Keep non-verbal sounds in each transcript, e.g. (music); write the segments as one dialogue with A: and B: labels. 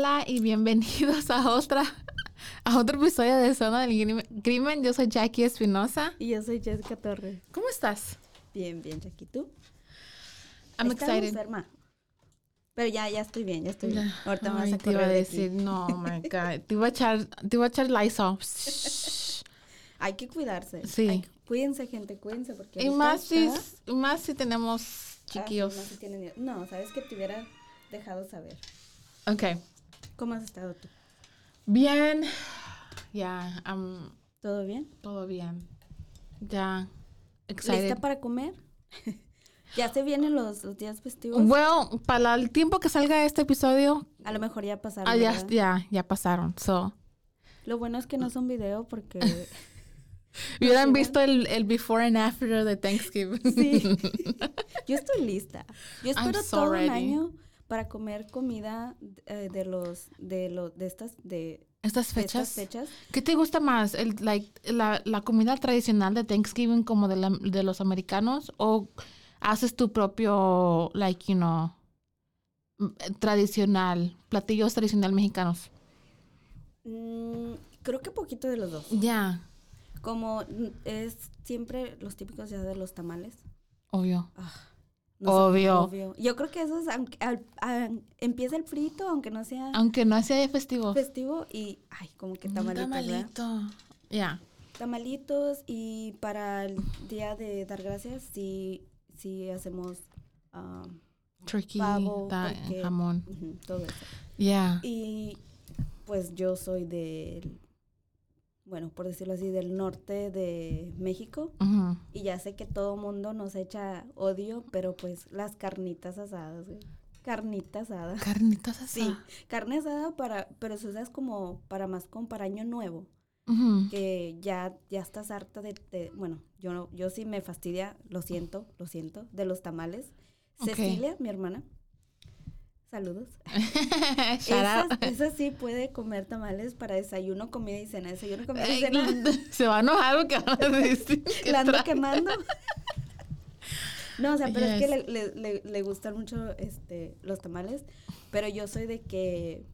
A: Hola y bienvenidos a otra a otro episodio de Zona del Crimen. Yo soy Jackie Espinosa.
B: Y yo soy Jessica Torres.
A: ¿Cómo estás?
B: Bien, bien, Jackie. ¿Tú?
A: I'm
B: Estaba
A: excited.
B: enferma. Pero ya, ya estoy bien, ya estoy bien. Ahorita me vas
A: Ay,
B: a
A: te iba a
B: correr de
A: decir, no, oh my (laughs) God. Te iba a echar, te iba a echar Lysol. (laughs)
B: Hay que cuidarse.
A: Sí.
B: Hay cuídense, gente, cuídense. Porque
A: y más si, más si tenemos
B: Ah, sí,
A: chiquillos.
B: si tienen. No, sabes que te hubiera dejado saber.
A: Ok.
B: ¿Cómo has estado tú?
A: Bien. Ya, am,
B: ¿Todo bien?
A: todo bien. Ya, excited.
B: ¿Lista para comer? (laughs) ya se vienen los, los días festivos.
A: Well, para el tiempo que salga este episodio,
B: a lo mejor ya pasaron.
A: ah, ya, ya, ya pasaron. So,
B: Lo bueno es que no son video porque (laughs)
A: hubieran visto el, el before and after de Thanksgiving.
B: Sí. (laughs) Yo estoy lista. Yo espero
A: so
B: todo
A: ready.
B: un año para comer comida eh, de los de los de estas de,
A: Estas
B: de estas
A: fechas.
B: fechas.
A: ¿Qué te gusta más? El, like, la, la comida tradicional de Thanksgiving como de, la- de los americanos o haces tu propio, like, you know, m- tradicional, platillos tradicional mexicanos?
B: Mm, creo que poquito de los dos.
A: Ya,
B: Como mm, es siempre los típicos ya de los tamales.
A: obvio.
B: No
A: Obvio.
B: obvio. Yo creo que eso es aunque al- a- empieza el frito aunque no sea
A: Aunque no sea festivo.
B: festivo y ay, como que tamalitos,
A: tamalito. Ya.
B: Tamalitos y para el día de dar gracias sí sí hacemos ah,
A: Turkey,
B: Pavo,
A: da-
B: porque-
A: jamón.
B: todo eso.
A: Ya.
B: Y pues yo soy del, bueno, por decirlo así, del norte de México. Y ya sé que todo mundo nos echa odio, pero pues las carnitas asadas, güey. Carnita asada.
A: Carnitas así. (laughs)
B: Sí, carne asada para, pero se usas como para más como para año nuevo, que ya, ya estás harta de, de- bueno, yo no, yo sí me fastidia, lo siento, lo siento, de los tamales. Cecilia, mi hermana, saludos. (laughs) Esa, esa sí puede comer tamales para desayuno, comida y cena. Desayuno, comida y cena.
A: Se va a enojar porque van a decir (laughs) que
B: La ando quemando. No, o sea, pero es que le, le- le- le gustan mucho este, los tamales, pero yo soy de que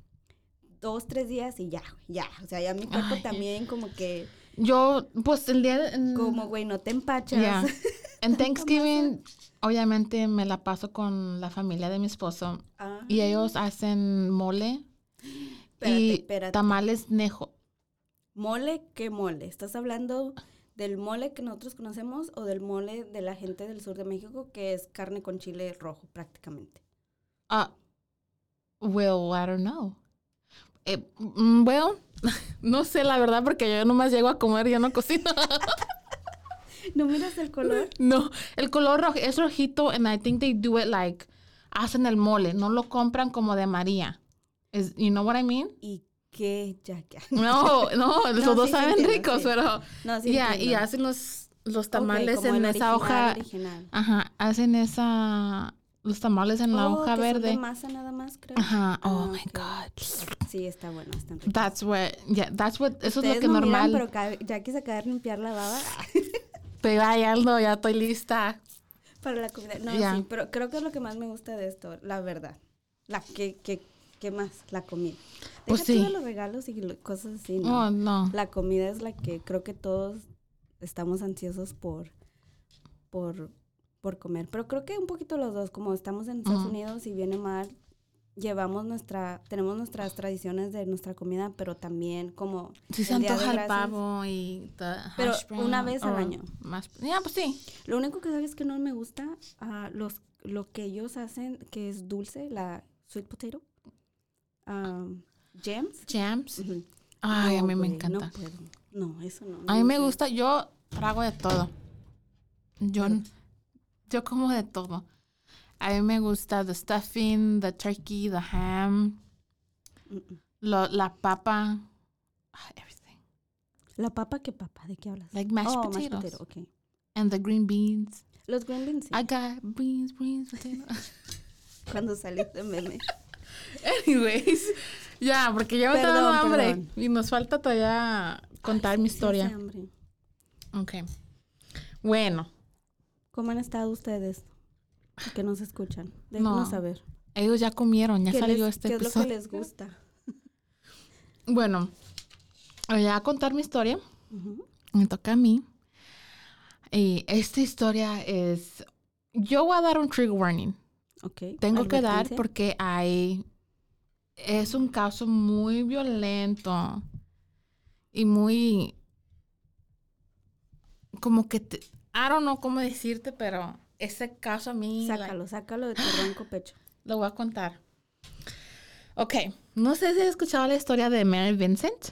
B: dos, tres días y ya, ya. O sea, ya mi cuerpo
A: Ay.
B: también como que,
A: Yo, pues el día de...
B: como, güey, no te empachas.
A: ya. (laughs) En Thanksgiving, obviamente me la paso con la familia de mi esposo
B: Ah,
A: y ellos hacen mole
B: espérate,
A: y
B: espérate.
A: tamales nejo.
B: ¿Mole? ¿Qué mole? ¿Estás hablando del mole que nosotros conocemos o del mole de la gente del sur de México que es carne con chile rojo prácticamente?
A: Ah, well, I don't know. Eh, mm, well, (laughs) no sé la verdad porque yo nomás llego a comer, yo no cocino. (laughs)
B: ¿No miras el color?
A: No, el color rojo es rojito and I think they do it like hacen el mole, no lo compran como de María. Is, you know what I mean?
B: ¿Y qué, Jackie?
A: No, no, (laughs) los
B: No,
A: dos
B: sí,
A: saben
B: entiendo,
A: ricos,
B: sí.
A: pero
B: No, sí
A: ya, y hacen los los tamales
B: como
A: en esa
B: original,
A: hoja,
B: original.
A: ajá, hacen esa los tamales en la
B: Oh,
A: hoja
B: que son
A: verde.
B: de masa nada más, creo.
A: Ajá. Oh
B: Ah,
A: my god.
B: Sí, está bueno, están ricos.
A: That's what yeah, that's what eso es lo que
B: no miran,
A: normal.
B: pero ca- Jackie se acaba de limpiar la baba (laughs)
A: Estoy bailando, ya estoy lista.
B: para la comida. No, sí, pero creo que es lo que más me gusta de esto, la verdad. La que, que, ¿qué más? La comida.
A: Pues
B: Deja
A: sí.
B: los regalos y cosas así, ¿no?
A: Oh, no.
B: La comida es la que creo que todos estamos ansiosos por, por, por comer. Pero creo que un poquito los dos, como estamos en Estados Unidos y viene mal, llevamos nuestra, tenemos nuestras tradiciones de nuestra comida, pero también como...
A: Si se antoja el pavo y...
B: Pero una vez al año.
A: Más, ya, pues sí.
B: Lo único que sabes que no me gusta, uh, los, lo que ellos hacen, que es dulce, la sweet potato. Um, jams.
A: Jams. Ay, a mí me encanta.
B: No puedo. No, eso no.
A: a mí me gusta, yo trago de todo. Yo, yo como de todo. A mí me gusta the stuffing, the turkey, the ham, lo, la papa, ah, everything.
B: ¿La papa qué papa? ¿De qué hablas?
A: Like mashed oh, potatoes. Mashed potato, okay. And the green beans.
B: Los green beans. Sí.
A: I got beans, beans, potatoes. (laughs)
B: Cuando saliste meme. (laughs)
A: Anyways, ya, porque ya me está dando hambre y nos falta todavía contar mi historia.
B: hambre.
A: Ok. Bueno.
B: ¿Cómo han estado ustedes? Que nos escuchan. Déjenos no. saber.
A: Ellos ya comieron, ya salió este
B: ¿qué
A: episodio.
B: ¿Qué es lo que les gusta? (laughs)
A: bueno, voy a contar mi historia. Me toca a mí. Y esta historia es... Yo voy a dar un trigger warning.
B: Okay.
A: Tengo que dar porque hay... Es un caso muy violento y muy... Como que... Te, I don't know cómo decirte, pero ese caso a mí...
B: Sácalo, sácalo de tu ronco pecho. (gasps)
A: Lo voy a contar. Ok, no sé si has escuchado la historia de Mary Vincent.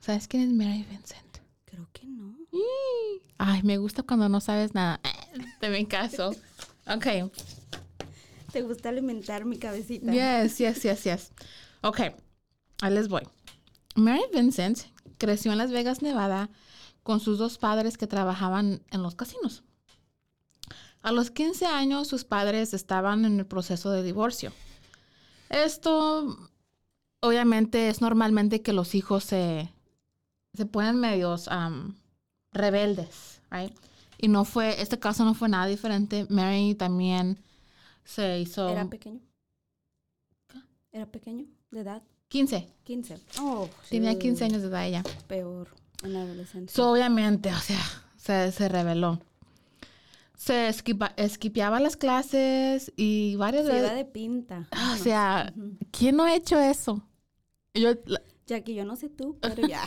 A: ¿Sabes quién es Mary Vincent?
B: Creo que no.
A: Ay, me gusta cuando no sabes nada. (laughs) Te ven caso. Ok.
B: Te gusta alimentar mi cabecita.
A: Yes, yes, yes, yes. Ok, ahí les voy. Mary Vincent creció en Las Vegas, Nevada, con sus dos padres que trabajaban en los casinos. A los 15 años sus padres estaban en el proceso de divorcio. Esto, obviamente, es normalmente que los hijos se, se ponen medios rebeldes, right? Y no fue, este caso no fue nada diferente. Mary también se hizo...
B: ¿Era pequeño? ¿Era pequeño de edad?
A: 15.
B: 15. Oh,
A: Tenía 15 años de edad ella.
B: Peor, en adolescente.
A: So, obviamente, o sea, se, se rebeló se esquipeaba las clases y varias
B: veces. Se de pinta.
A: O sea, ¿quién no ha hecho eso? Yo,
B: ya que yo no sé tú, pero (laughs) ya.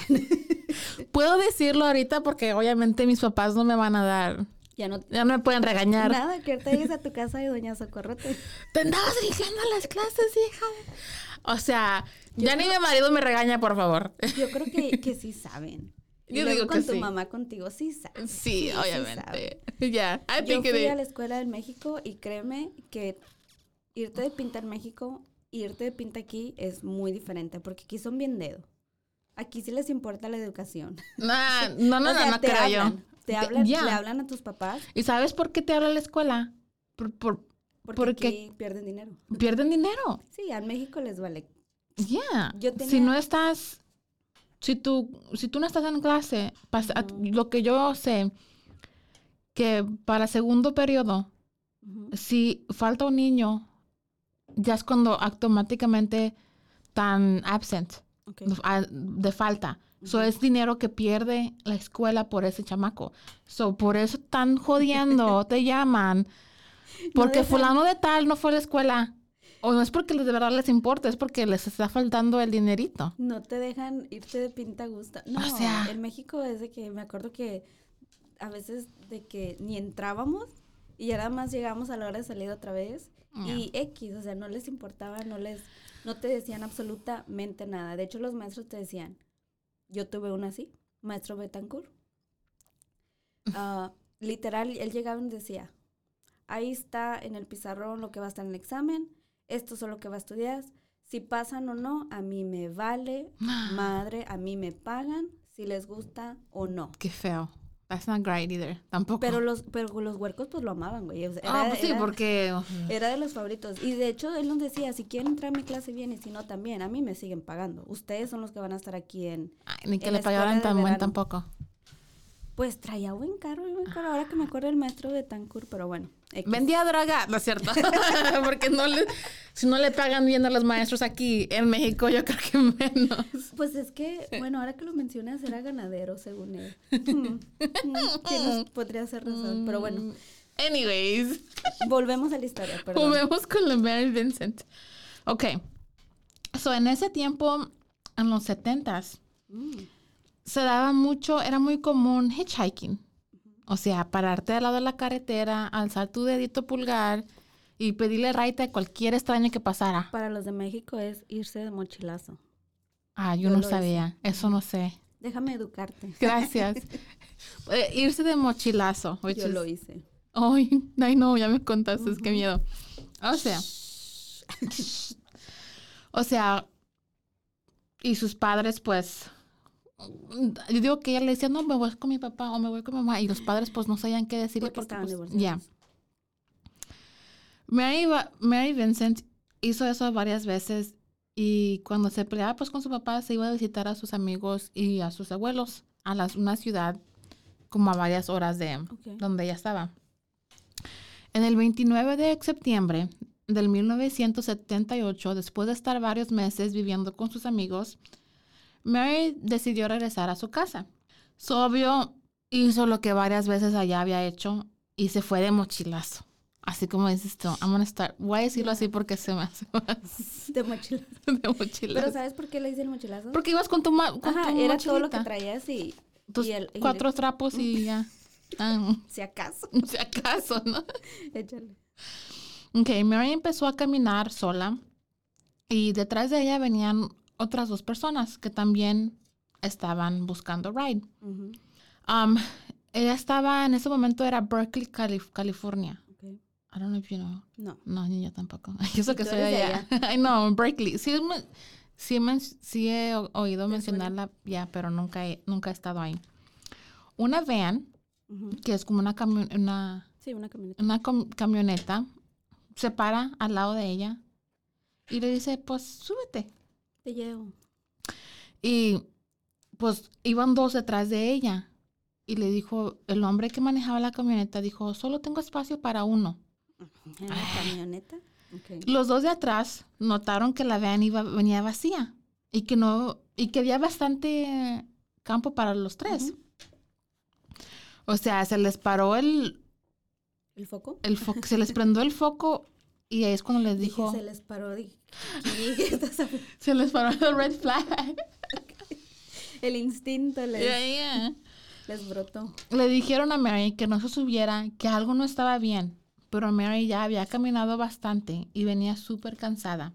A: Puedo decirlo ahorita porque obviamente mis papás no me van a dar.
B: Ya no,
A: ya no me pueden regañar.
B: Nada, que ahorita llegues a tu casa y doña Socorro te...
A: Te andabas dirigiendo a las clases, hija. O sea, ya ni mi marido me regaña, por favor.
B: Yo creo que, que (laughs) sí saben. Yo digo con tu mamá contigo, sí sabes.
A: Sí, obviamente. (laughs) Ya,
B: Yo fui a la escuela en México y créeme que irte de pinta en México irte de pinta aquí es muy diferente porque aquí son bien dedo. Aquí sí les importa la educación. (laughs) (laughs)
A: no, no, no, no, creo yo.
B: Te hablan, le hablan a tus papás.
A: ¿Y sabes por qué te habla la escuela?
B: Por, por, porque, aquí pierden dinero.
A: ¿Pierden dinero?
B: Sí, en México les vale.
A: Ya. Si no estás si tú, si tú no estás en clase, lo que yo sé, que para segundo periodo, si falta un niño, ya es cuando automáticamente están absent, de falta. Eso es dinero que pierde la escuela por ese chamaco. So, por eso están jodiendo, (laughs) te llaman. Porque fulano de tal no fue a la escuela. O no es porque de verdad les importa, es porque les está faltando el dinerito.
B: No te dejan irte de pinta gusta. No, o sea, en México es de que me acuerdo que a veces de que ni entrábamos y ya nada más llegamos a la hora de salir otra vez y X, o sea, no les importaba, no les, no te decían absolutamente nada. De hecho, los maestros te decían, yo tuve uno así, maestro Betancourt. (laughs) Ah, literal, él llegaba y decía, ahí está en el pizarrón lo que va a estar en el examen, esto es lo que va a estudiar. Si pasan o no, a mí me vale, (gasps) madre, a mí me pagan, si les gusta o no.
A: Qué feo. That's not great either. Tampoco.
B: Pero los, pero los huercos pues lo amaban, güey.
A: ah, pues sí, porque... (laughs)
B: Era de los favoritos. Y de hecho, él nos decía, si quieren entrar a mi clase bien y si no también, a mí me siguen pagando. Ustedes son los que van a estar aquí en...
A: ni que le pagaran tan buen tampoco.
B: Pues traía buen carro, buen carro. Ahora que me acuerdo el maestro de Tancur, pero bueno.
A: Vendía droga, ¿no es cierto? (laughs) Porque no le, si no le pagan bien a los maestros aquí en México, yo creo que menos.
B: Pues es que, bueno, ahora que lo mencionas, era ganadero, según él. (laughs) Mm, podría ser razón, pero bueno.
A: Anyways.
B: Volvemos a la historia, perdón.
A: Volvemos con la Mary Vincent. Ok. So, en ese tiempo, en los setentas, mm. se daba mucho, era muy común hitchhiking. O sea, pararte al lado de la carretera, alzar tu dedito pulgar y pedirle raite a cualquier extraño que pasara.
B: Para los de México es irse de mochilazo.
A: Ah, yo, no sabía. Eso no sé.
B: Déjame educarte. (laughs)
A: Gracias. Eh, irse de mochilazo.
B: Yo lo hice.
A: Ay, ay, no, ya me contaste, es que miedo. O sea. (laughs) o sea. Y sus padres, pues, yo digo que ella le decía, no, me voy con mi papá o me voy con mi mamá. Y los padres, pues, no sabían qué decirle
B: porque, estaban
A: pues, Ya. Mary, Mary Vincent hizo eso varias veces y cuando se peleaba pues con su papá se iba a visitar a sus amigos y a sus abuelos a las, una ciudad como a varias horas de donde ella estaba. En el 29 de septiembre del 1978, después de estar varios meses viviendo con sus amigos, Mary decidió regresar a su casa. Su obvio hizo lo que varias veces allá había hecho y se fue de mochilazo. Así como dices tú, I'm gonna start. Voy a decirlo así porque se me hace
B: más. (laughs) De mochilazo. (laughs)
A: De mochilazo.
B: Pero ¿sabes por qué le hice el mochilazo?
A: Porque ibas con tu, ma con
B: Ajá, era todo lo que traías y.
A: Tus cuatro trapos y ya. (laughs) Ah.
B: si acaso.
A: Si acaso, ¿no?
B: Échale.
A: Ok, Mary empezó a caminar sola y detrás de ella venían otras dos personas que también estaban buscando ride. um, ella estaba, en ese momento era Berkeley, California. Okay. I don't know if you know.
B: No.
A: No, ni yo tampoco. (laughs) Yo sé que soy allá. I know, (laughs) Berkeley. Sí, sí, sí he oído mencionarla ya, pero nunca he, nunca he estado ahí. Una van, que es como una, una,
B: sí, una camioneta,
A: una camioneta, se para al lado de ella y le dice, pues súbete. Y pues iban dos detrás de ella. Y le dijo, el hombre que manejaba la camioneta dijo, solo tengo espacio para uno.
B: ¿En la ah. camioneta?
A: Los dos de atrás notaron que la van iba, venía vacía y que no, y que había bastante campo para los tres. O sea, se les paró el...
B: ¿El foco?
A: El foco, se les prendió el foco y ahí es cuando les dijo...
B: se les paró, (laughs)
A: se les paró el red flag. (laughs)
B: el instinto les, les brotó.
A: Le dijeron a Mary que no se subiera, que algo no estaba bien, pero Mary ya había caminado bastante y venía súper cansada.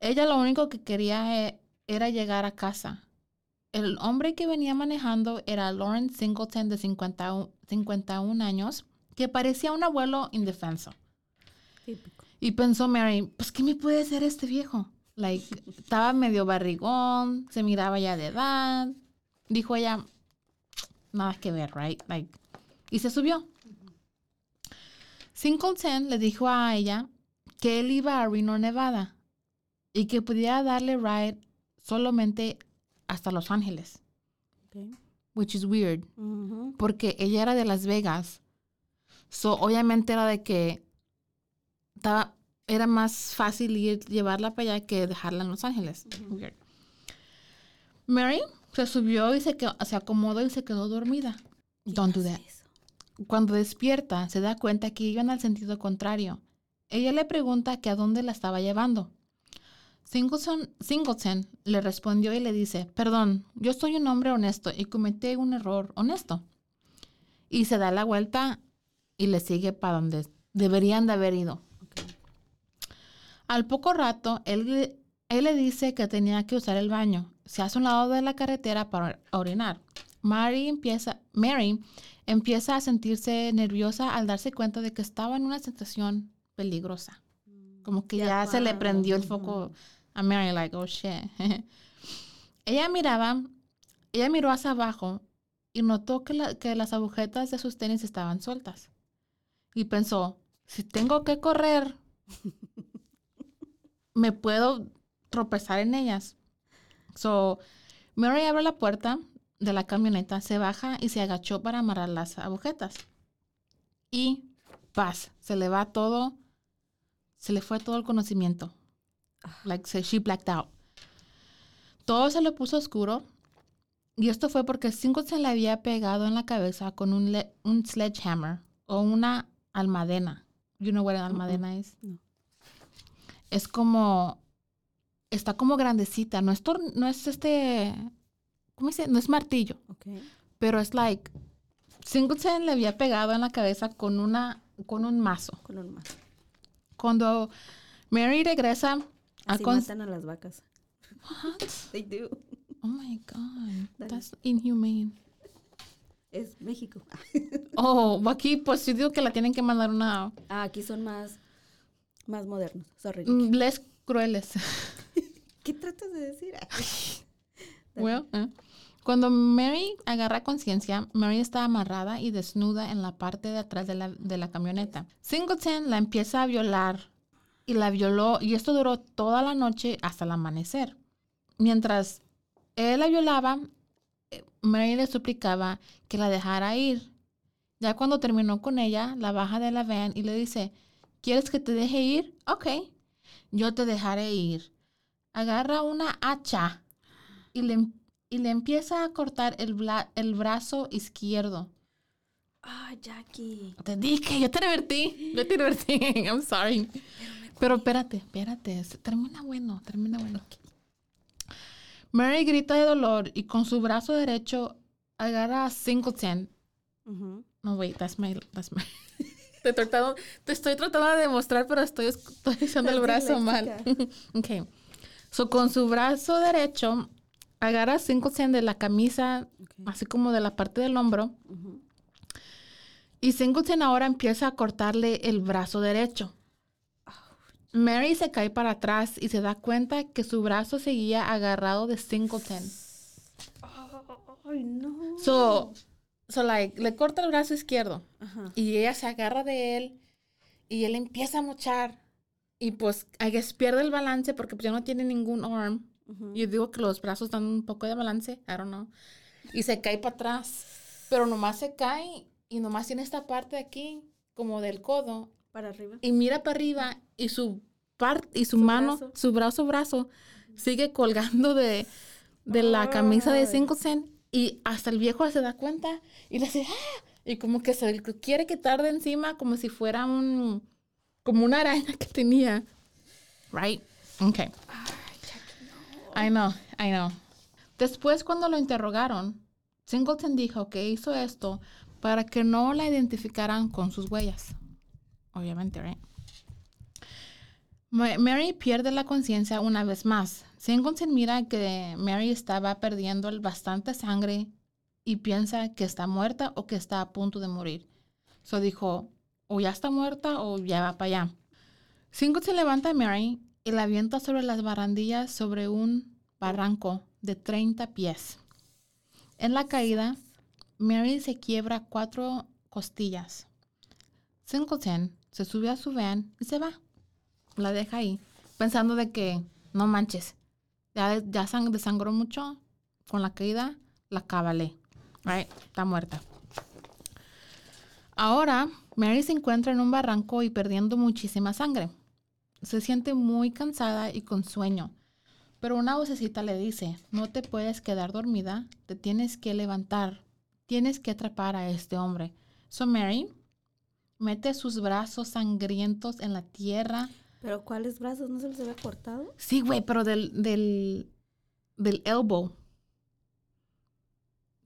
A: Ella lo único que quería eh, era llegar a casa. El hombre que venía manejando era Lawrence Singleton de 51 años, que parecía un abuelo indefenso. Y pensó Mary, pues, ¿qué me puede hacer este viejo? Like, (laughs) estaba medio barrigón, se miraba ya de edad. Dijo ella, nada que ver, right? Like, y se subió. Singleton le dijo a ella que él iba a Reno, Nevada y que podía darle ride solamente hasta Los Ángeles. Which is weird. Porque ella era de Las Vegas. So, obviamente era de que era más fácil ir, llevarla para allá que dejarla en Los Ángeles. Mary se subió y se, se acomodó y se quedó dormida. Don't do that. Cuando despierta, se da cuenta que iban al sentido contrario. Ella le pregunta que a dónde la estaba llevando. Singleton, Singleton le respondió y le dice, perdón, yo soy un hombre honesto y cometí un error honesto. Y se da la vuelta y le sigue para donde deberían de haber ido. Al poco rato, él, él le dice que tenía que usar el baño. Se hace a un lado de la carretera para orinar. Mary empieza, Mary empieza a sentirse nerviosa al darse cuenta de que estaba en una situación peligrosa. Como que ya, se le prendió el foco a Mary, like, oh shit. (laughs) ella miraba, ella miró hacia abajo y notó que, que las agujetas de sus tenis estaban sueltas. Y pensó, si tengo que correr, me puedo tropezar en ellas. So, Mary abre la puerta de la camioneta, se baja y se agachó para amarrar las agujetas. Y paz, se le va todo, se le fue todo el conocimiento. Ah. Like, she blacked out. Todo se le puso oscuro. Y esto fue porque Cinco se le había pegado en la cabeza con un, un sledgehammer o una almadena. You know what an almadena is? Es como, está como grandecita. No es, no es este, ¿cómo dice? No es martillo. Pero es like, Singleton le había pegado en la cabeza con una, con un mazo.
B: Con un mazo.
A: Cuando Mary regresa
B: a Así matan a las vacas.
A: What? (laughs)
B: They do.
A: Oh my God. That's inhumane.
B: Es México. (laughs)
A: oh, aquí pues yo digo que la tienen que mandar una...
B: Ah, aquí son más, más modernos. Sorry.
A: Mm, les crueles. (laughs)
B: ¿Qué tratas de decir? (laughs)
A: well, eh. Cuando Mary agarra conciencia, Mary está amarrada y desnuda en la parte de atrás de la, de la camioneta. Singleton la empieza a violar y la violó y esto duró toda la noche hasta el amanecer. Mientras él la violaba, eh, Mary le suplicaba que la dejara ir. Ya cuando terminó con ella, la baja de la van y le dice, ¿quieres que te deje ir? Ok, yo te dejaré ir. Agarra una hacha y le, y le empieza a cortar el, el brazo izquierdo.
B: Ah, Jackie.
A: Te dije, yo te divertí. Yo te divertí. (laughs) I'm sorry. Pero espérate, espérate. Termina bueno, termina bueno. Mary grita de dolor y con su brazo derecho agarra a Singleton. No, wait, that's my... That's my te, tratado, te estoy tratando de demostrar, pero estoy, estoy usando el brazo mal. (laughs) ok. So, con su brazo derecho agarra a Singleton de la camisa, así como de la parte del hombro. Y Singleton ahora empieza a cortarle el brazo derecho. Mary se cae para atrás y se da cuenta que su brazo seguía agarrado de Singleton.
B: Ay, no.
A: So, so like, le corta el brazo izquierdo y ella se agarra de él y él empieza a mochar. Y pues I guess pierde el balance porque pues, ya no tiene ningún arm. Yo digo que los brazos dan un poco de balance, I don't know. Y se cae para atrás, pero nomás se cae y nomás tiene esta parte de aquí como del codo.
B: Para arriba.
A: Y mira para arriba y su parte y su, mano, su brazo, brazo, sigue colgando de, de la camisa de cinco cent y hasta el viejo se da cuenta y le dice, ¡Ah! y como que se quiere quitar de encima como si fuera un, como una araña que tenía. Right? Okay. I know, I know. Después cuando lo interrogaron, Singleton dijo que hizo esto para que no la identificaran con sus huellas obviamente, right? Mary pierde la conciencia una vez más. Singleton mira que Mary estaba perdiendo bastante sangre y piensa que está muerta o que está a punto de morir. So dijo, o ya está muerta o ya va para allá. Singleton levanta a Mary y la avienta sobre las barandillas sobre un barranco de 30 pies. En la caída, Mary se quiebra cuatro costillas. Singleton se sube a su van y se va. La deja ahí, pensando de que, no manches, ya, ya desangró mucho con la caída, la cabalé. Está muerta. Ahora, Mary se encuentra en un barranco y perdiendo muchísima sangre. Se siente muy cansada y con sueño. Pero una vocecita le dice, no te puedes quedar dormida, te tienes que levantar, tienes que atrapar a este hombre. So Mary mete sus brazos sangrientos en la tierra.
B: ¿Pero cuáles brazos? ¿No se los había cortado?
A: Sí, güey, pero del, del, del elbow.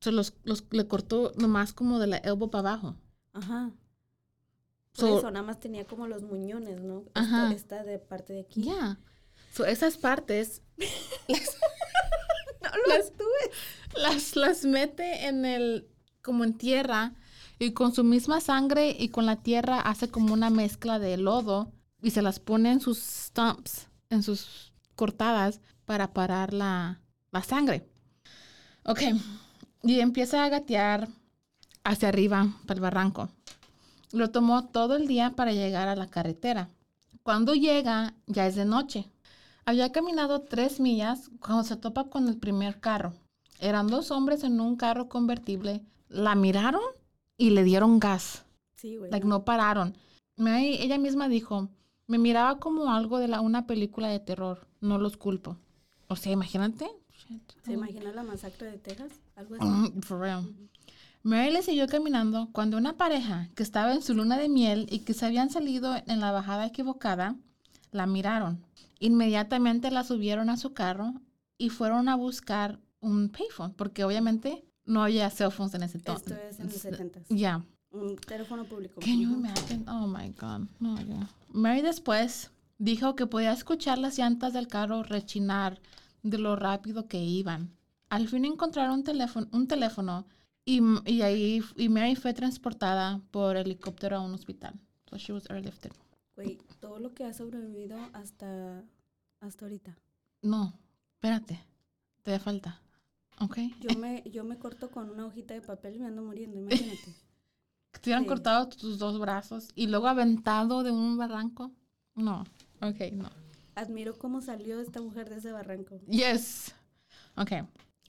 A: Se los, los, le cortó nomás como de la elbow para abajo.
B: Ajá. Por eso, nada más tenía como los muñones, ¿no? Ajá. Esta, de parte de aquí.
A: Ya. So, esas partes... (laughs)
B: las, no las, tuve.
A: Las, las mete en el... como en tierra y con su misma sangre y con la tierra hace como una mezcla de lodo y se las pone en sus stumps, en sus cortadas para parar la, la sangre. Ok, y empieza a gatear hacia arriba para el barranco. Lo tomó todo el día para llegar a la carretera. Cuando llega, ya es de noche. Había caminado tres millas cuando se topa con el primer carro. Eran dos hombres en un carro convertible. La miraron y le dieron gas.
B: Sí, güey.
A: Like, no pararon. Mary, ella misma dijo, me miraba como algo de la, una película de terror. No los culpo. O sea, imagínate.
B: ¿Se imagina la masacre de Texas? Algo así.
A: Mm, for real. Mary le siguió caminando cuando una pareja que estaba en su luna de miel y que se habían salido en la bajada equivocada, la miraron. Inmediatamente la subieron a su carro y fueron a buscar un payphone, porque obviamente no había cell phones en ese
B: Esto es en los 70
A: Ya.
B: Un teléfono público.
A: Can you imagine? Oh my God. No, ya. Mary después dijo que podía escuchar las llantas del carro rechinar de lo rápido que iban. Al fin encontraron un teléfono, un teléfono y, y ahí y Mary fue transportada por helicóptero a un hospital. So she was airlifted.
B: Güey, todo lo que ha sobrevivido hasta, hasta ahorita.
A: No, espérate. Te falta. ¿Ok?
B: Yo me, yo me corto con una hojita de papel y me ando muriendo, imagínate. (laughs)
A: Te hubieran
B: Sí.
A: cortado tus dos brazos y luego aventado de un barranco. No. Ok, no.
B: Admiro cómo salió esta mujer de ese barranco.
A: Yes. Ok.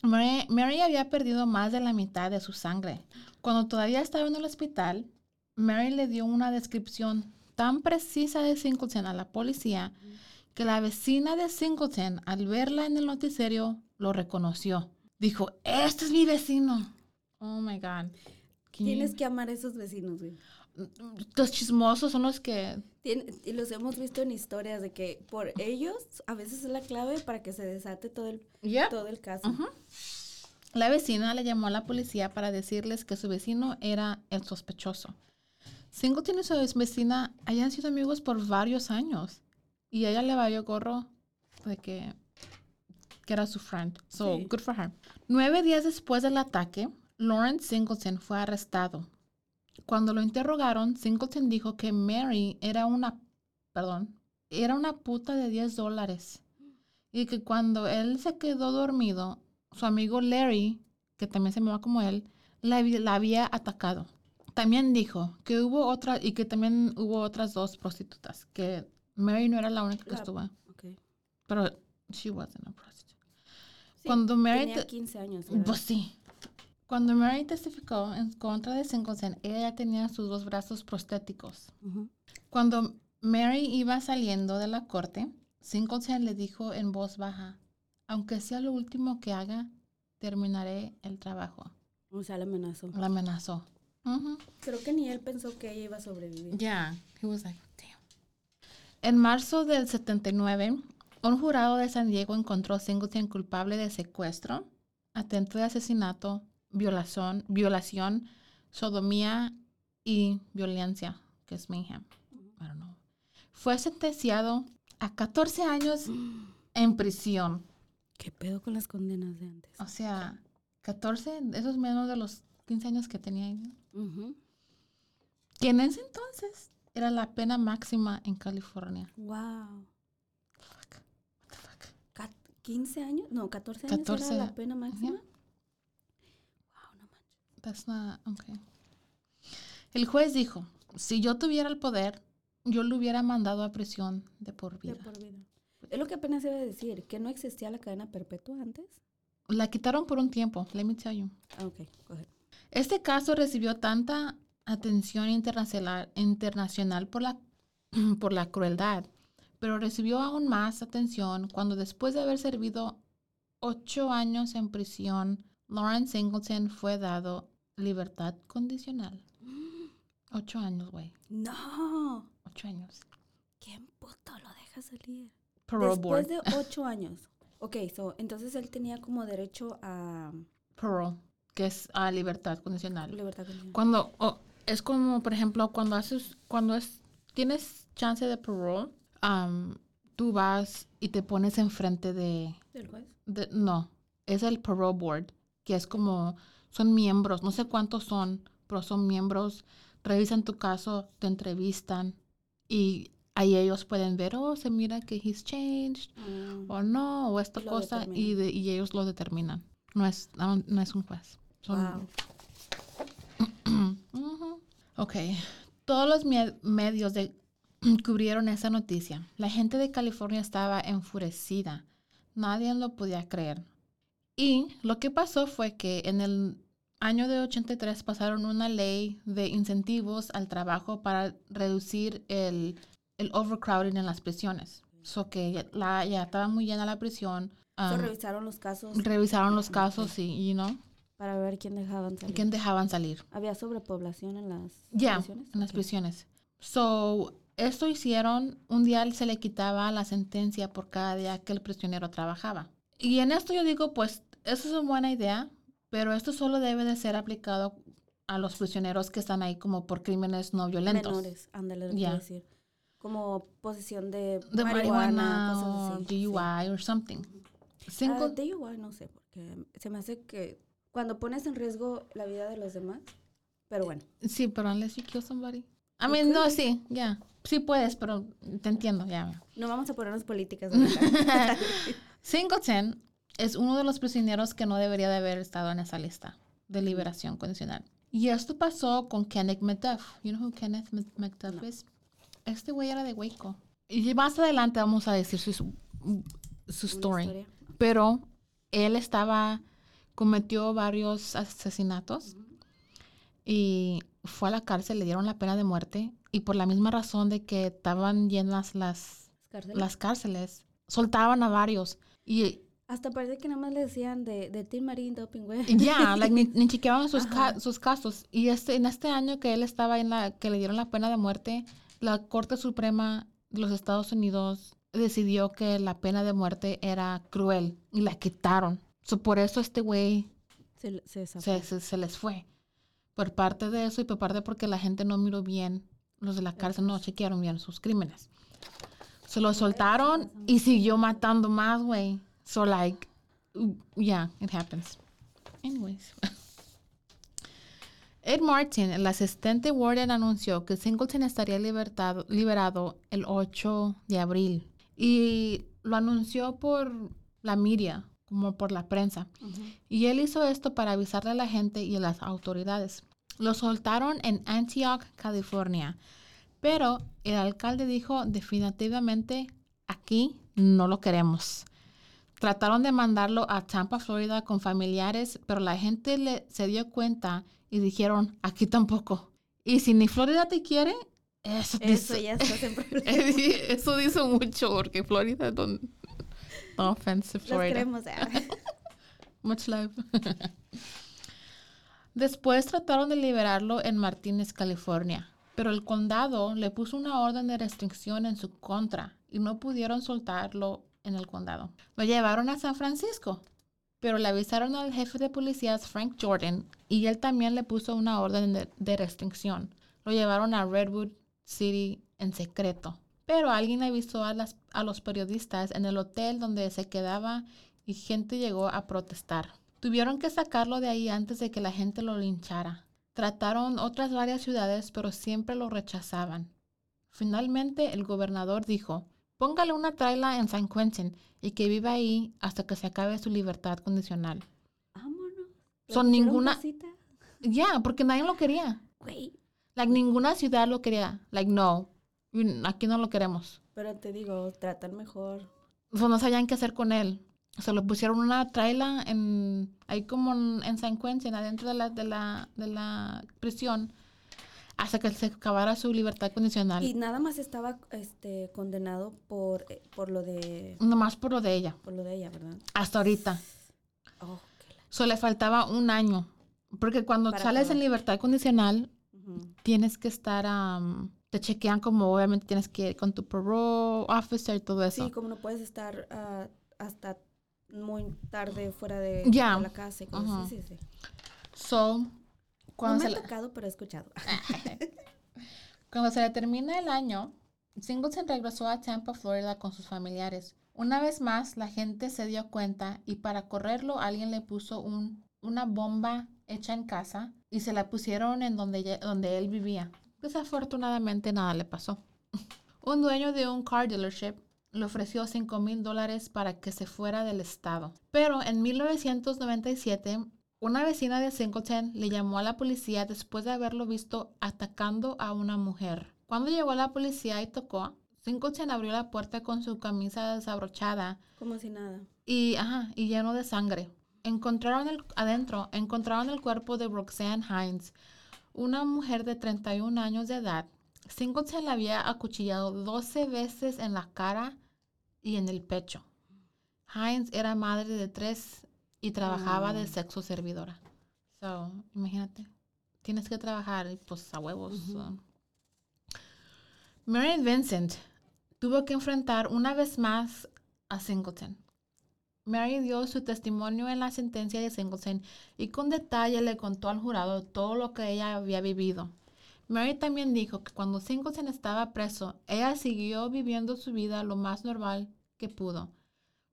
A: Mary, Mary había perdido más de la mitad de su sangre. Cuando todavía estaba en el hospital, Mary le dio una descripción tan precisa de Singleton a la policía que la vecina de Singleton, al verla en el noticiero, lo reconoció. Dijo, este es mi vecino. Oh my God. Can
B: Tienes que amar a esos vecinos, güey.
A: Los chismosos son los que...
B: Tien- y los hemos visto en historias de que por ellos a veces es la clave para que se desate todo el, todo el caso.
A: Ujú. La vecina le llamó a la policía para decirles que su vecino era el sospechoso. Singleton y su vecina hayan sido amigos por varios años y ella le valió gorro de que, que era su friend. So,
B: Sí.
A: good for her. Nueve días después del ataque, Lawrence Singleton fue arrestado. Cuando lo interrogaron, Singleton dijo que Mary era una, perdón, era una puta de 10 dólares. Y que cuando él se quedó dormido, su amigo Larry, que también se llamaba como él, la, había atacado. También dijo que hubo otra y que también hubo otras dos prostitutas, que Mary no era la única que
B: La-
A: estuvo,
B: Ok.
A: pero she wasn't a prostitute.
B: Sí,
A: Cuando Mary
B: tenía
A: te-
B: 15 años. ¿verdad?
A: Pues sí. Cuando Mary testificó en contra de Singleton, ella ya tenía sus dos brazos prostéticos.
B: Ujú.
A: Cuando Mary iba saliendo de la corte, Singleton le dijo en voz baja, aunque sea lo último que haga, terminaré el trabajo.
B: O sea, la amenazó.
A: La amenazó. Ujú.
B: Creo que ni él pensó que ella iba a sobrevivir.
A: Yeah, he was like, damn. En marzo del 79, un jurado de San Diego encontró a Singleton culpable de secuestro, atento de asesinato, violación, violación, sodomía y violencia, que es mayhem. I don't know. Fue sentenciado a 14 años en prisión.
B: ¿Qué pedo con las condenas de antes?
A: O sea, 14, eso es menos de los 15 años que tenía. ella.
B: Ujú.
A: Que en ese entonces era la pena máxima en California.
B: Wow.
A: Fuck. What the fuck?
B: Cat- ¿15 años? No, 14 años
A: 14,
B: era la pena máxima.
A: That's not okay. El juez dijo, si yo tuviera el poder, yo lo hubiera mandado a prisión de por
B: De
A: vida.
B: por vida. Es lo que apenas iba a decir, que no existía la cadena perpetua antes.
A: La quitaron por un tiempo, let me tell you.
B: Ah, ok, go ahead.
A: Este caso recibió tanta atención internacional, internacional por, la, (clears throat) por la crueldad, pero recibió aún más atención cuando después de haber servido ocho años en prisión, Lawrence Singleton fue dado libertad condicional. Ocho años, güey.
B: No.
A: Ocho años.
B: ¿Quién puto lo deja salir?
A: Parole
B: Después
A: board.
B: de ocho años. Ok, so, entonces él tenía como derecho a
A: Parole, que es a libertad condicional.
B: libertad condicional.
A: Cuando oh, es como, por ejemplo, cuando haces, cuando es, tienes chance de parole, um, tú vas y te pones enfrente de,
B: ¿Del juez?
A: de- no, es el parole board, que es como, son miembros, no sé cuántos son, pero son miembros, revisan tu caso, te entrevistan y ahí ellos pueden ver, oh, se mira que he's changed,
B: Ah,
A: o no, o esta
B: Lo
A: cosa, y, de- y ellos lo determinan. No es, no, no es un juez. Son,
B: wow. (clears throat)
A: Ujú. Ok. Todos los medios de- (clears throat) cubrieron esa noticia. La gente de California estaba enfurecida. Nadie lo podía creer. Y lo que pasó fue que en el año de 83 pasaron una ley de incentivos al trabajo para reducir el, el overcrowding en las prisiones. So que la, ya estaba muy llena la prisión.
B: Um, revisaron los casos.
A: Revisaron los casos, y, you know.
B: Para ver quién dejaban salir.
A: ¿Quién dejaban salir?
B: Había sobrepoblación en las
A: prisiones. en las prisiones. So, esto hicieron, un día se le quitaba la sentencia por cada día que el prisionero trabajaba. Y en esto yo digo, pues, eso es una buena idea, pero esto solo debe de ser aplicado a los prisioneros que están ahí como por crímenes no violentos.
B: Menores, ándale, yeah. decir. Como posesión de,
A: de marihuana, cosas así. DUI o something.
B: Cinco. Uh, DUI no sé, porque se me hace que cuando pones en riesgo la vida de los demás, pero bueno.
A: Sí, pero unless you kill somebody. I mean, no, sí, ya. Sí puedes, pero te entiendo, ya.
B: No vamos a ponernos políticas. (laughs)
A: Singleton (laughs) (laughs) es uno de los prisioneros que no debería de haber estado en esa lista de liberación condicional. Y esto pasó con Kenneth McDuff. You know who Kenneth McDuff is? Este güey era de Waco. Y más adelante vamos a decir su, su story. Pero él estaba cometió varios asesinatos y fue a la cárcel, le dieron la pena de muerte y por la misma razón de que estaban llenas las, ¿Cárceles? las cárceles, soltaban a varios y...
B: Hasta parece que nada más le decían de, de Tim Marín doping, güey.
A: Ya, ni, ni, (laughs) chequeaban sus, sus casos. Y este, en este año que él estaba en la, que le dieron la pena de muerte, la Corte Suprema de los Estados Unidos decidió que la pena de muerte era cruel y la quitaron por eso este güey
B: se,
A: se, les fue. Por parte de eso y por parte porque la gente no miró bien, los de la cárcel no chequearon bien sus crímenes. Se lo soltaron y siguió matando más, güey. So, like, yeah, it happens. Anyways. (laughs) Ed Martin, el asistente Warden, anunció que Singleton estaría libertado, liberado el 8 de abril. Y lo anunció por la media, como por la prensa. Y él hizo esto para avisarle a la gente y a las autoridades. Lo soltaron en Antioch, California. Pero el alcalde dijo definitivamente, aquí no lo queremos. Trataron de mandarlo a Tampa, Florida con familiares, pero la gente le, se dio cuenta y dijeron, aquí tampoco. Y si ni Florida te quiere, eso,
B: eso ya está en (laughs)
A: eso dice mucho, porque Florida es donde, no offensive, Florida. (laughs) Much love. Después trataron de liberarlo en Martínez, California, pero el condado le puso una orden de restricción en su contra y no pudieron soltarlo en el condado. Lo llevaron a San Francisco, pero le avisaron al jefe de policías Frank Jordan y él también le puso una orden de, de restricción. Lo llevaron a Redwood City en secreto pero alguien avisó a, las, a los periodistas en el hotel donde se quedaba y gente llegó a protestar. Tuvieron que sacarlo de ahí antes de que la gente lo linchara. Trataron otras varias ciudades, pero siempre lo rechazaban. Finalmente, el gobernador dijo, póngale una traila en San Quentin y que viva ahí hasta que se acabe su libertad condicional.
B: Vámonos.
A: Son ninguna... Ya, porque nadie lo quería. Like, ninguna ciudad lo quería. Like, no. Aquí no lo queremos.
B: Pero te digo, tratan mejor.
A: O sea, no sabían qué hacer con él. Se lo pusieron una traila en, ahí como en, San Quentin, adentro de la, de, la, de la prisión, hasta que se acabara su libertad condicional.
B: Y nada más estaba este, condenado por, eh, por lo de...
A: Nomás por lo de ella.
B: Por lo de ella, ¿verdad?
A: Hasta ahorita. Oh, Solo le faltaba un año. Porque cuando sales en libertad condicional, tienes que estar te chequean como obviamente tienes que ir con tu parole officer y todo eso.
B: Sí, como no puedes estar uh, hasta muy tarde fuera de, la casa y cosas sí, sí.
A: So,
B: cuando no me ha tocado, pero he escuchado. (laughs)
A: cuando se le termina el año, Singleton regresó a Tampa, Florida con sus familiares. Una vez más, la gente se dio cuenta y para correrlo alguien le puso un, una bomba hecha en casa y se la pusieron en donde, donde él vivía. Desafortunadamente nada le pasó. (laughs) un dueño de un car dealership le ofreció 5 mil dólares para que se fuera del estado. Pero en 1997, una vecina de Singleton le llamó a la policía después de haberlo visto atacando a una mujer. Cuando llegó la policía y tocó, Singleton abrió la puerta con su camisa desabrochada.
B: Como si nada.
A: Y, ajá, y lleno de sangre. encontraron el, adentro, encontraron el cuerpo de Roxanne Hines, una mujer de 31 años de edad. Singleton la había acuchillado 12 veces en la cara y en el pecho. Hines era madre de tres y trabajaba de sexo servidora. So, imagínate, tienes que trabajar pues a huevos. Mary Vincent tuvo que enfrentar una vez más a Singleton. Mary dio su testimonio en la sentencia de Singleton y con detalle le contó al jurado todo lo que ella había vivido. Mary también dijo que cuando Singleton estaba preso, ella siguió viviendo su vida lo más normal que pudo.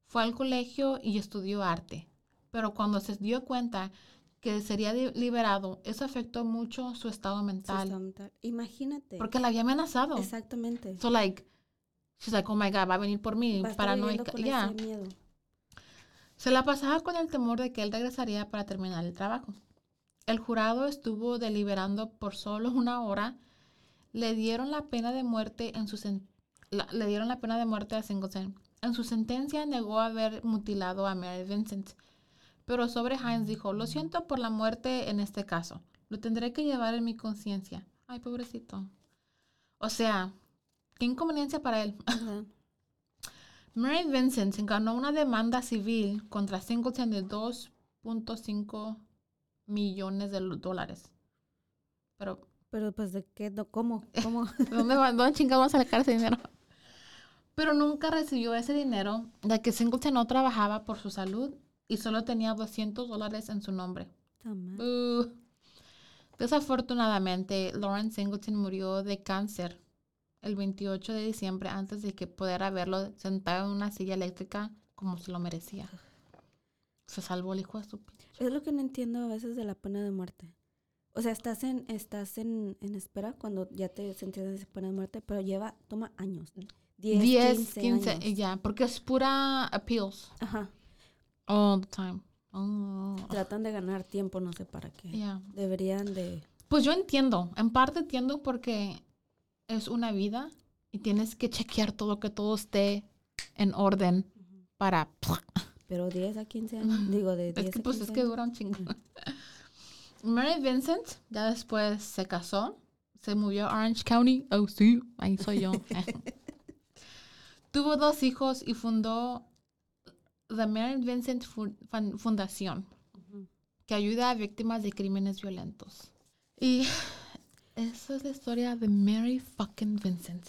A: Fue al colegio y estudió arte, pero cuando se dio cuenta que sería liberado, eso afectó mucho su estado mental.
B: Imagínate.
A: Porque la había amenazado.
B: Exactamente.
A: So like, she's like, oh my God, va a venir por mí, paranoica. Ya. Se la pasaba con el temor de que él regresaría para terminar el trabajo. El jurado estuvo deliberando por solo una hora. Le dieron la pena de muerte en su le dieron la pena de muerte a Singleton. En su sentencia negó haber mutilado a Mary Vincent. Pero sobre Hines dijo, lo siento por la muerte en este caso. Lo tendré que llevar en mi conciencia. Ay, pobrecito. O sea, qué inconveniencia para él. (laughs) Mary Vincent ganó una demanda civil contra Singleton de 2.5 millones de dólares. Pero...
B: Pero pues de qué, cómo, cómo. (laughs)
A: ¿Dónde, ¿Dónde chingados a sacar ese dinero? Pero nunca recibió ese dinero de que Singleton no trabajaba por su salud y solo tenía 200 dólares en su nombre. Uh. Desafortunadamente, Lawrence Singleton murió de cáncer el 28 de diciembre antes de que pudiera verlo sentado en una silla eléctrica como se lo merecía. Se salvó el hijo de su
B: Es lo que no entiendo a veces de la pena de muerte. O sea, estás en, estás en, espera cuando ya te sentías de pena de muerte, pero lleva, toma años. 10, 10 15,
A: ya, porque es pura appeals. Ajá. All the time. Oh.
B: Tratan de ganar tiempo, no sé para qué. Deberían de...
A: Pues yo entiendo, en parte entiendo porque es una vida y tienes que chequear todo que todo esté en orden para...
B: Pero 10 a 15 años, digo de 10
A: es que, Pues es que dura un chingo. Mary Vincent ya después se casó, se movió a Orange County. Oh, sí, ahí soy yo. (laughs) Tuvo dos hijos y fundó The Mary Vincent Fundación, que ayuda a víctimas de crímenes violentos. Y (sighs) esa es la historia de Mary fucking Vincent.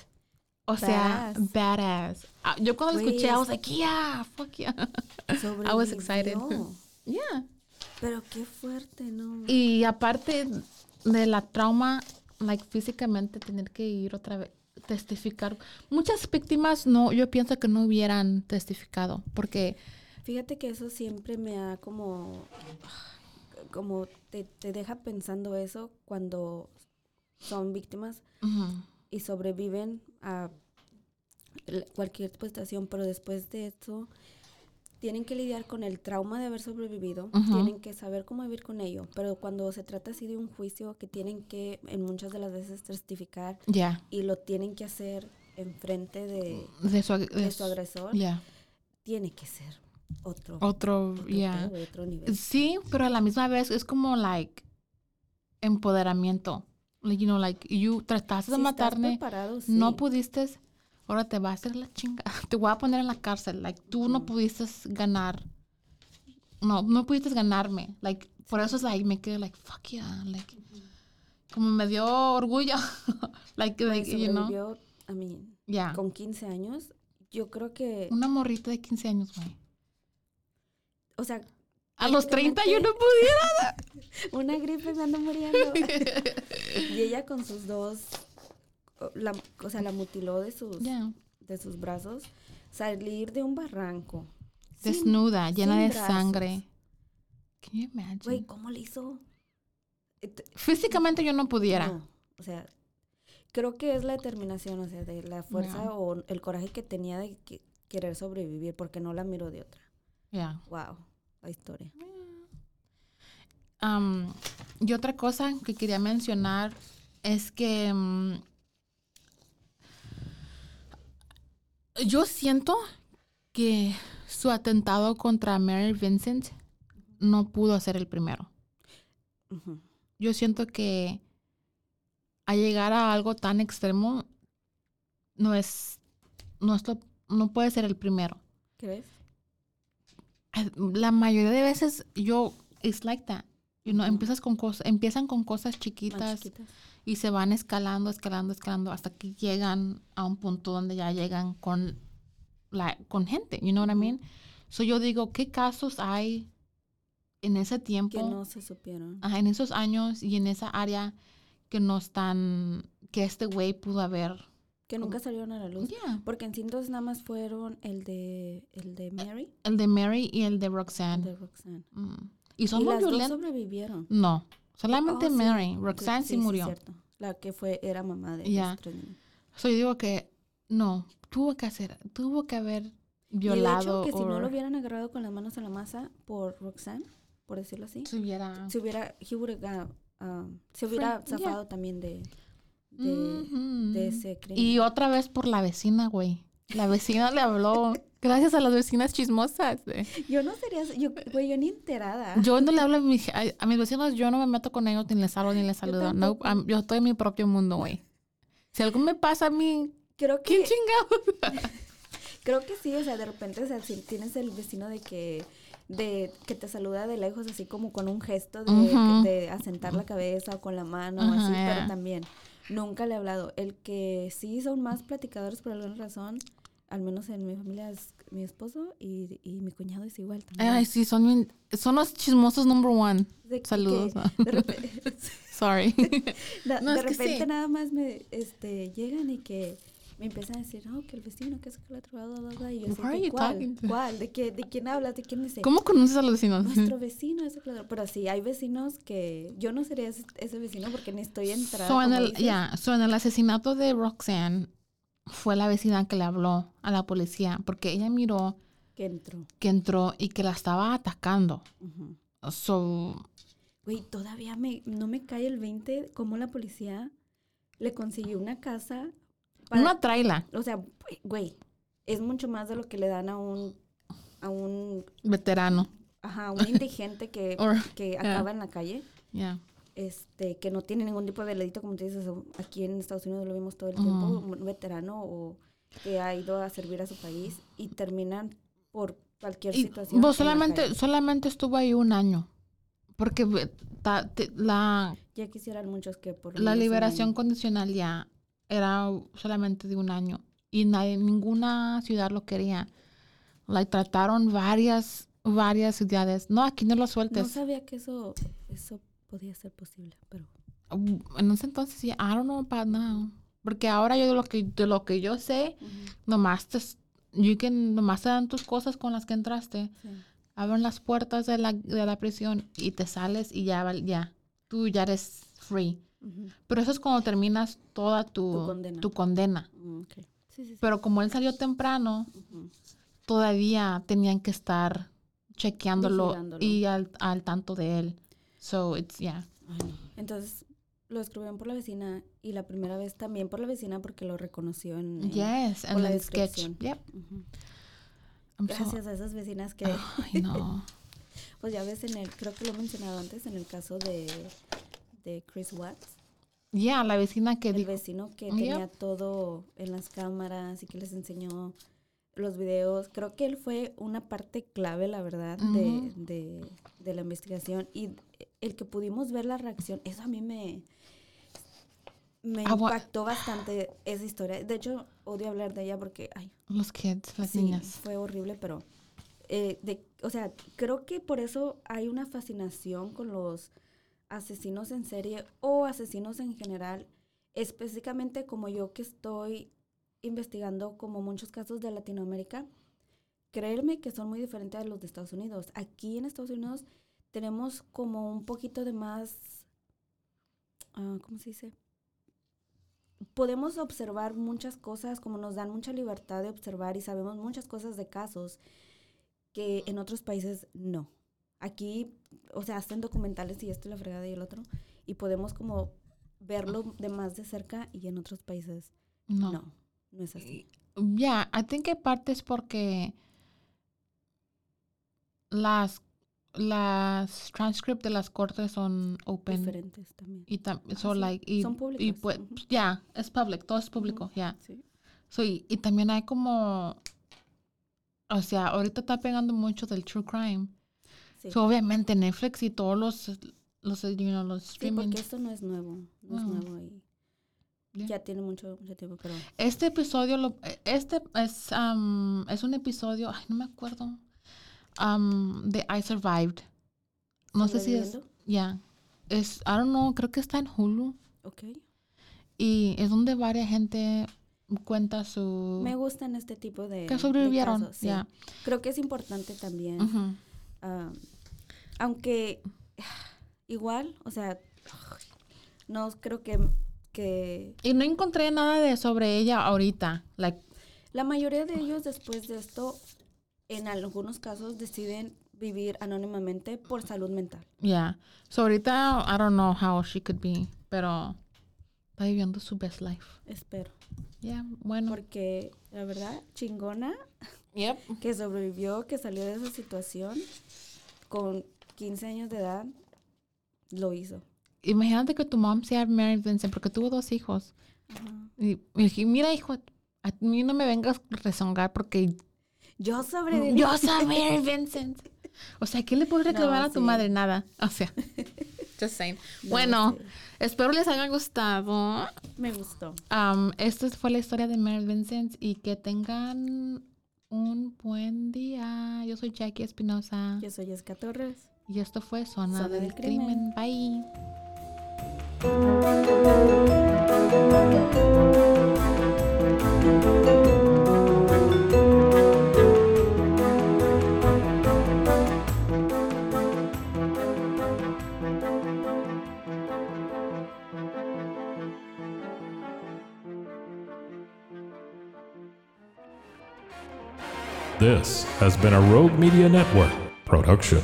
A: O sea, badass. Ah, yo cuando la escuché, I was like, yeah, fuck yeah. (laughs) I was excited. (laughs)
B: yeah. Pero qué fuerte, ¿no?
A: Y aparte de la trauma, like, físicamente tener que ir otra vez, testificar. Muchas víctimas no, yo pienso que no hubieran testificado, porque...
B: Fíjate que eso siempre me ha como, como te, te deja pensando eso cuando son víctimas y sobreviven a cualquier situación, pero después de eso tienen que lidiar con el trauma de haber sobrevivido, tienen que saber cómo vivir con ello, pero cuando se trata así de un juicio que tienen que en muchas de las veces testificar y lo tienen que hacer enfrente de, de, su, agresor, tiene que ser otro
A: otro,
B: otro nivel.
A: Sí, pero a la misma vez es como like empoderamiento. Like, you know, like, you trataste de matarme, no pudiste, ahora te va a hacer la chinga, (laughs) te voy a poner en la cárcel, like, tú no pudiste ganar, no, no pudiste ganarme, like, por eso es, like, me quedé, like, fuck yeah, like, como me dio orgullo, (laughs) like,
B: like you know. a mí, yeah. con 15 años, yo creo que...
A: Una morrita de 15 años, güey.
B: O sea,
A: a los 30 yo no pudiera. (laughs)
B: Una gripe me ando muriendo. y ella con sus dos, la, o sea, la mutiló de sus, de sus brazos. Salir de un barranco.
A: Desnuda, llena de sangre. Can you imagine?
B: Güey, ¿cómo le hizo?
A: Físicamente yo no pudiera.
B: o sea, creo que es la determinación, o sea, de la fuerza o el coraje que tenía de querer sobrevivir, porque no la miro de otra.
A: Ya.
B: Wow historia.
A: y otra cosa que quería mencionar es que yo siento que su atentado contra Mary Vincent no pudo ser el primero. Yo siento que a llegar a algo tan extremo no es, no, no puede ser el primero.
B: ¿Crees?
A: La mayoría de veces yo, it's like that. You know, empiezas con cosas, empiezan con cosas chiquitas, y se van escalando, escalando, escalando hasta que llegan a un punto donde ya llegan con la con gente, you know what I mean? So yo digo, ¿qué casos hay en ese tiempo?
B: Que no se supieron.
A: en esos años y en esa área que no están, que este güey pudo haber.
B: Que nunca salieron a la luz. Porque en entonces nada más fueron el de, el de Mary.
A: El de Mary y el de Roxanne.
B: El de Roxanne.
A: Mm. Y son
B: ¿Y
A: las
B: dos sobrevivieron.
A: No, solamente oh, Mary. Roxanne sí, murió.
B: cierto. La que fue, era mamá de
A: Ya. So yo digo que no, tuvo que hacer, tuvo que haber violado.
B: Y de hecho, que si no lo hubieran agarrado con las manos en la masa por Roxanne, por decirlo así,
A: se hubiera,
B: se hubiera, um, se hubiera zafado también de, de, ese crimen.
A: Y otra vez por la vecina, güey. La vecina le habló. Gracias a las vecinas chismosas.
B: Yo no sería, yo, güey, yo ni enterada.
A: Yo no le hablo a, mis vecinos, yo no me meto con ellos, ni les hablo, ni les saludo. No, yo estoy en mi propio mundo, güey. Si algo me pasa a mí,
B: creo que,
A: ¿quién chingado? (laughs)
B: creo que sí, o sea, de repente, o sea, si tienes el vecino de que de que te saluda de lejos así como con un gesto de, asentar la cabeza o con la mano o así, pero también nunca le he hablado. El que sí son más platicadores por alguna razón, al menos en mi familia es mi esposo y, y mi cuñado es igual también.
A: Ay, sí, son, son los chismosos number one. Saludos. de (laughs) repente, Sorry. (laughs)
B: de, repente nada más me este, llegan y que me empiezan a decir, oh, que el vecino, que es que lo ha trabado, y yo sé, ¿cuál? ¿Cuál? ¿De, qué, ¿De quién hablas? ¿De quién dice?
A: ¿Cómo conoces a los vecinos?
B: Nuestro (laughs) vecino es el Pero sí, hay vecinos que yo no sería ese, vecino porque ni estoy entrando.
A: So, en el, ya, en el asesinato de Roxanne, fue la vecina que le habló a la policía porque ella miró
B: que entró.
A: Que entró y que la estaba atacando.
B: Güey, todavía me, no me cae el 20 cómo la policía le consiguió una casa.
A: Una traila.
B: O sea, güey, es mucho más de lo que le dan a un... A un
A: veterano.
B: Ajá, un indigente que, (laughs) que acaba en la calle.
A: Ya
B: este, que no tiene ningún tipo de delito, como te dices, aquí en Estados Unidos lo vemos todo el tiempo, un veterano o que ha ido a servir a su país y terminan por cualquier situación.
A: Vos solamente, solamente estuvo ahí un año, porque la...
B: Ya quisieran muchos que por...
A: La liberación condicional ya era solamente de un año y nadie, ninguna ciudad lo quería. La trataron varias, varias ciudades. No, aquí no lo sueltes. No
B: sabía que eso, eso podía ser posible, pero...
A: En ese entonces, sí, I don't know about now. Porque ahora yo de lo que, de lo que yo sé, nomás te, you can, nomás te dan tus cosas con las que entraste. Abren las puertas de la, de la prisión y te sales y ya, ya, tú ya eres free. Pero eso es cuando terminas toda tu, tu condena. Mm, Pero como él salió temprano, todavía tenían que estar chequeándolo y al, al tanto de él. So it's, yeah.
B: Entonces lo escribieron por la vecina y la primera vez también por la vecina porque lo reconoció en,
A: yes,
B: en la descripción.
A: Yep.
B: Gracias a esas vecinas que...
A: Ay, no. (laughs)
B: pues ya ves, en el, creo que lo he mencionado antes, en el caso de, de Chris Watts.
A: Ya, yeah, la vecina que...
B: El vecino que tenía todo en las cámaras y que les enseñó los videos. Creo que él fue una parte clave, la verdad, de, de, de, la investigación. Y el que pudimos ver la reacción, eso a mí me, me impactó bastante esa historia. De hecho, odio hablar de ella porque, ay.
A: Los kids, las niñas.
B: Fue horrible, pero, eh, de, o sea, creo que por eso hay una fascinación con los asesinos en serie o asesinos en general, específicamente como yo que estoy investigando como muchos casos de Latinoamérica. Creerme que son muy diferentes a los de Estados Unidos. Aquí en Estados Unidos tenemos como un poquito de más, uh, ¿cómo se dice? Podemos observar muchas cosas, como nos dan mucha libertad de observar y sabemos muchas cosas de casos que en otros países no. Aquí, o sea, hacen documentales y esto la fregada y el otro, y podemos como verlo de más de cerca y en otros países no, no, no es así.
A: Ya, yeah, I think que parte es porque las las transcript de las cortes son open.
B: Diferentes también.
A: Y like, y,
B: son públicas.
A: Y pues, ya, es public, todo es público, ya. Sí. y, también hay como, o sea, ahorita está pegando mucho del true crime. Sí. obviamente Netflix y todos los, los, you know, los
B: streaming. Sí, porque esto no es nuevo, no es nuevo y ya tiene mucho, tiempo, pero...
A: Este episodio, lo, este es, um, es un episodio, ay, no me acuerdo, um, de I Survived. No sé si es... Ya. Es, I don't know, creo que está en Hulu.
B: Ok.
A: Y es donde varias gente cuenta su...
B: Me gustan este tipo de...
A: Que sobrevivieron,
B: ya. Creo que es importante también. Um, aunque (sighs) igual, o sea, (sighs) no creo que
A: y no encontré nada de sobre ella ahorita.
B: La mayoría de ellos después de esto, en algunos casos, deciden vivir anónimamente por salud mental.
A: Yeah. So ahorita, I don't know how she could be, pero está viviendo su best life.
B: Espero.
A: Yeah, bueno.
B: Porque, la verdad, chingona.
A: Yep. (laughs)
B: Que sobrevivió, que salió de esa situación con 15 años de edad, lo hizo
A: imagínate que tu mamá sea Mary Vincent porque tuvo dos hijos. Y, dije, mira, hijo, a mí no me vengas a rezongar porque...
B: Yo sobreviví.
A: Yo soy Mary Vincent. O sea, ¿qué le puedo reclamar a tu madre? Nada. O sea, (laughs) just saying. bueno, espero les haya gustado.
B: Me gustó.
A: Um, esta fue la historia de Mary Vincent y que tengan un buen día. Yo soy Jackie Espinosa.
B: Yo soy Esca Torres.
A: Y esto fue Zona, del, crimen. Bye.
C: This has been a Rogue Media Network production.